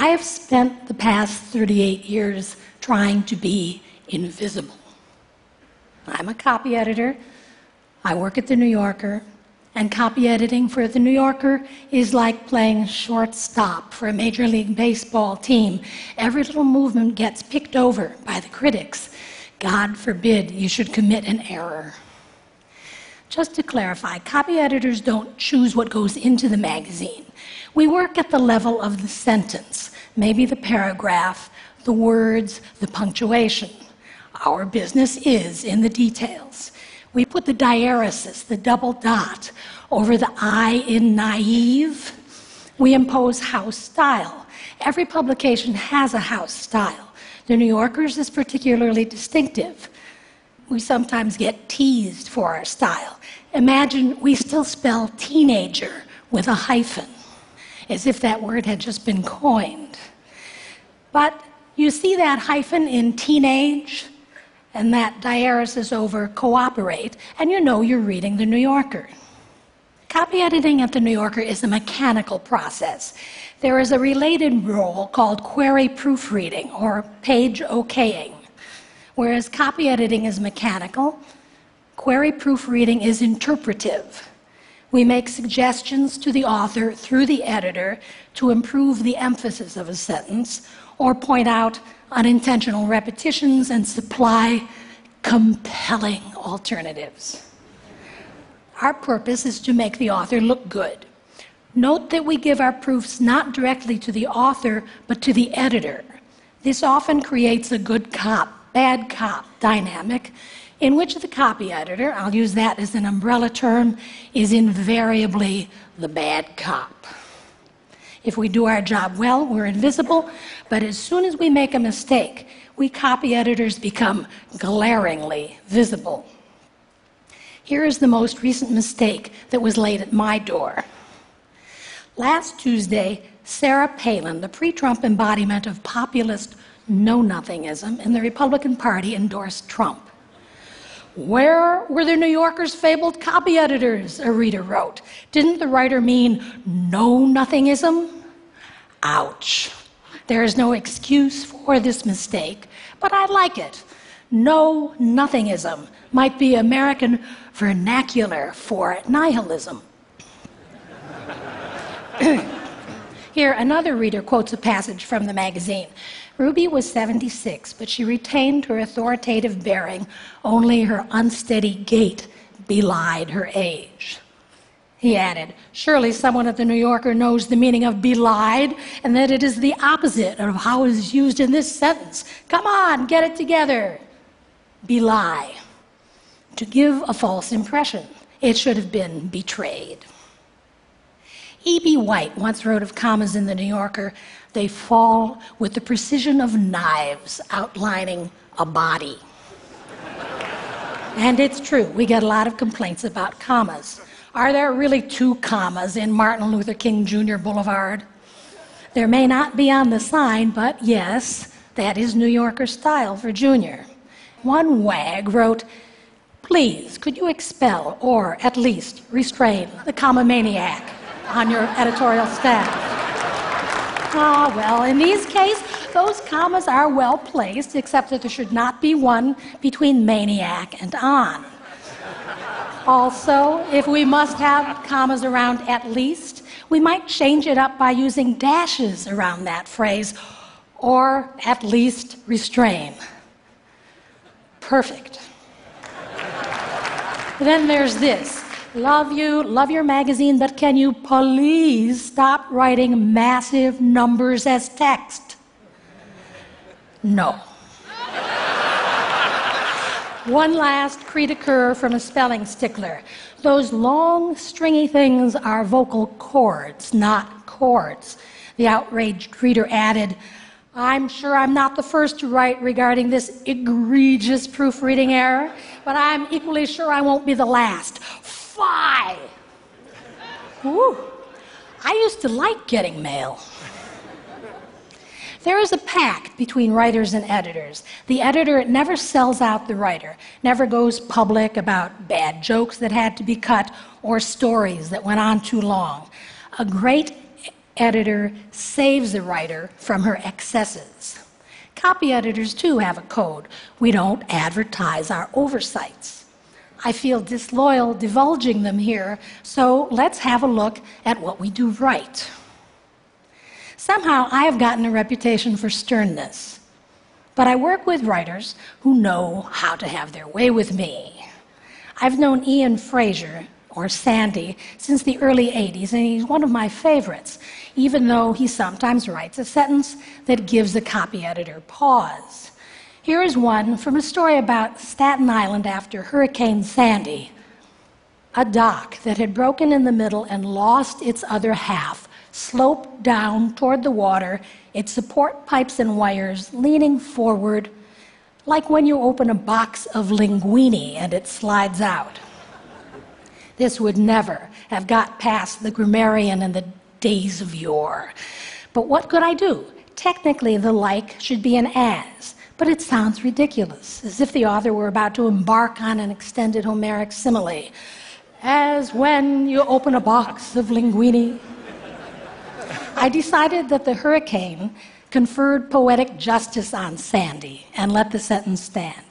I have spent the past 38 years trying to be invisible. I'm a copy editor. I work at The New Yorker. And copy editing for The New Yorker is like playing shortstop for a Major League Baseball team. Every little movement gets picked over by the critics. God forbid you should commit an error. Just to clarify, copy editors don't choose what goes into the magazine. We work at the level of the sentence, maybe the paragraph, the words, the punctuation. Our business is in the details. We put the diaeresis, the double dot, over the I in naive. We impose house style. Every publication has a house style. The New Yorker's is particularly distinctive. We sometimes get teased for our style. Imagine we still spell teenager with a hyphen, as if that word had just been coined. But you see that hyphen in teenage, and that diaeresis over cooperate, and you know you're reading The New Yorker. Copy editing at The New Yorker is a mechanical process. There is a related role called query proofreading or page okaying. Whereas copy editing is mechanical, query proofreading is interpretive. We make suggestions to the author through the editor to improve the emphasis of a sentence or point out unintentional repetitions and supply compelling alternatives. Our purpose is to make the author look good. Note that we give our proofs not directly to the author, but to the editor. This often creates a good cop, bad cop dynamic in which the copy editor, I'll use that as an umbrella term, is invariably the bad cop. If we do our job well, we're invisible, but as soon as we make a mistake, we copy editors become glaringly visible. Here is the most recent mistake that was laid at my door. Last Tuesday, Sarah Palin, the pre Trump embodiment of populist know nothingism in the Republican Party, endorsed Trump. Where were the New Yorker's fabled copy editors? A reader wrote. Didn't the writer mean no nothingism? Ouch. There is no excuse for this mistake, but I like it. No nothingism might be American vernacular for nihilism. Here, another reader quotes a passage from the magazine. Ruby was 76, but she retained her authoritative bearing. Only her unsteady gait belied her age. He added, Surely someone at the New Yorker knows the meaning of belied and that it is the opposite of how it is used in this sentence. Come on, get it together. Belie. To give a false impression. It should have been betrayed. E.B. White once wrote of commas in the New Yorker they fall with the precision of knives outlining a body. and it's true, we get a lot of complaints about commas. Are there really two commas in Martin Luther King Jr. Boulevard? There may not be on the sign, but yes, that is New Yorker style for Junior. One wag wrote, Please, could you expel or at least restrain the comma maniac on your editorial staff? Ah, well, in these cases, those commas are well placed, except that there should not be one between maniac and on. Also, if we must have commas around at least, we might change it up by using dashes around that phrase, or at least restrain. Perfect. then there's this love you, love your magazine, but can you please stop writing massive numbers as text? No. One last cri de coeur from a spelling stickler. Those long, stringy things are vocal cords, not chords. The outraged reader added, I'm sure I'm not the first to write regarding this egregious proofreading error, but I'm equally sure I won't be the last fly. Ooh, I used to like getting mail. There is a pact between writers and editors. The editor never sells out the writer, never goes public about bad jokes that had to be cut or stories that went on too long. A great editor saves the writer from her excesses. Copy editors, too, have a code. We don't advertise our oversights. I feel disloyal divulging them here, so let's have a look at what we do right. Somehow, I have gotten a reputation for sternness, but I work with writers who know how to have their way with me. I've known Ian Frazier, or Sandy, since the early 80s, and he's one of my favorites, even though he sometimes writes a sentence that gives the copy editor pause. Here is one from a story about Staten Island after Hurricane Sandy. A dock that had broken in the middle and lost its other half sloped down toward the water, its support pipes and wires leaning forward, like when you open a box of linguine and it slides out. This would never have got past the grammarian in the days of yore. But what could I do? Technically, the like should be an as, but it sounds ridiculous, as if the author were about to embark on an extended Homeric simile. As when you open a box of linguine. I decided that the hurricane conferred poetic justice on Sandy and let the sentence stand.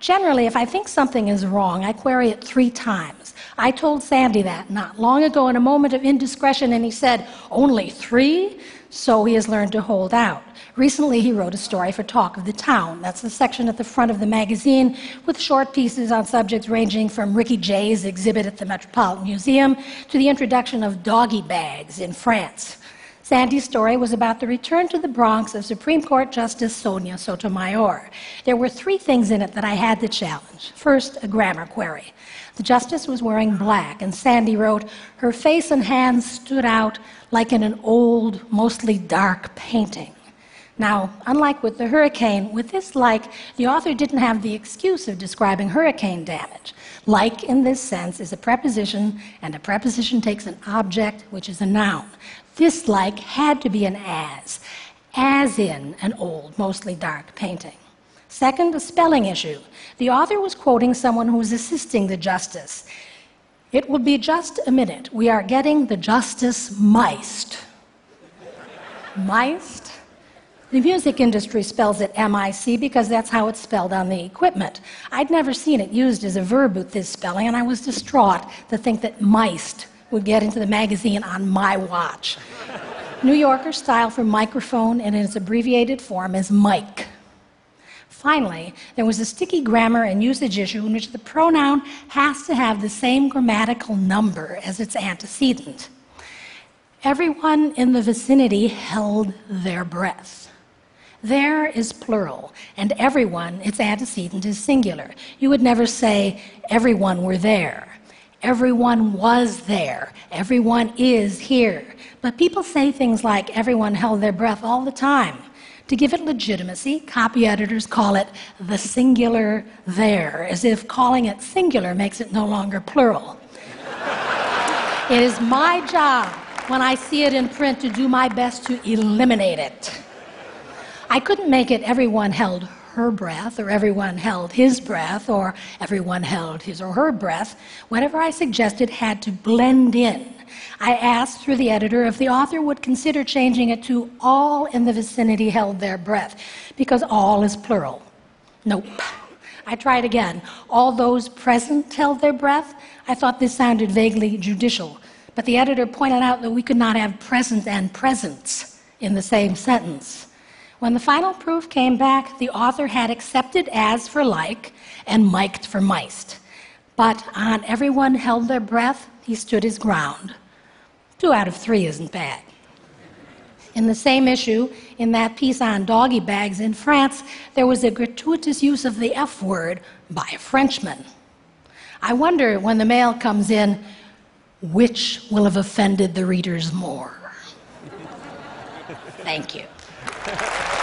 Generally, if I think something is wrong, I query it three times. I told Sandy that not long ago in a moment of indiscretion, and he said, Only three? So he has learned to hold out. Recently, he wrote a story for Talk of the Town. That's the section at the front of the magazine with short pieces on subjects ranging from Ricky Jay's exhibit at the Metropolitan Museum to the introduction of doggy bags in France. Sandy's story was about the return to the Bronx of Supreme Court Justice Sonia Sotomayor. There were three things in it that I had to challenge. First, a grammar query. The justice was wearing black, and Sandy wrote, Her face and hands stood out like in an old, mostly dark painting. Now, unlike with the hurricane, with this like, the author didn't have the excuse of describing hurricane damage. Like, in this sense, is a preposition, and a preposition takes an object, which is a noun. This like had to be an as, as in an old, mostly dark painting. Second, a spelling issue. The author was quoting someone who was assisting the justice. It will be just a minute. We are getting the justice miked. miked? The music industry spells it M I C because that's how it's spelled on the equipment. I'd never seen it used as a verb with this spelling, and I was distraught to think that miked would get into the magazine on my watch. New Yorker style for microphone and in its abbreviated form is mic. Finally, there was a sticky grammar and usage issue in which the pronoun has to have the same grammatical number as its antecedent. Everyone in the vicinity held their breath. Their is plural, and everyone, its antecedent, is singular. You would never say, everyone were there. Everyone was there. Everyone is here. But people say things like everyone held their breath all the time. To give it legitimacy, copy editors call it the singular they, as if calling it singular makes it no longer plural. it is my job when I see it in print to do my best to eliminate it. I couldn't make it everyone held her breath, or everyone held his breath, or everyone held his or her breath, whatever I suggested had to blend in. I asked through the editor if the author would consider changing it to all in the vicinity held their breath, because all is plural. Nope. I tried again. All those present held their breath. I thought this sounded vaguely judicial, but the editor pointed out that we could not have present and presence in the same sentence. When the final proof came back, the author had accepted as for like and mic'd for miked. But on everyone held their breath, he stood his ground. Two out of three isn't bad. In the same issue, in that piece on doggy bags in France, there was a gratuitous use of the F word by a Frenchman. I wonder when the mail comes in, which will have offended the readers more? Thank you.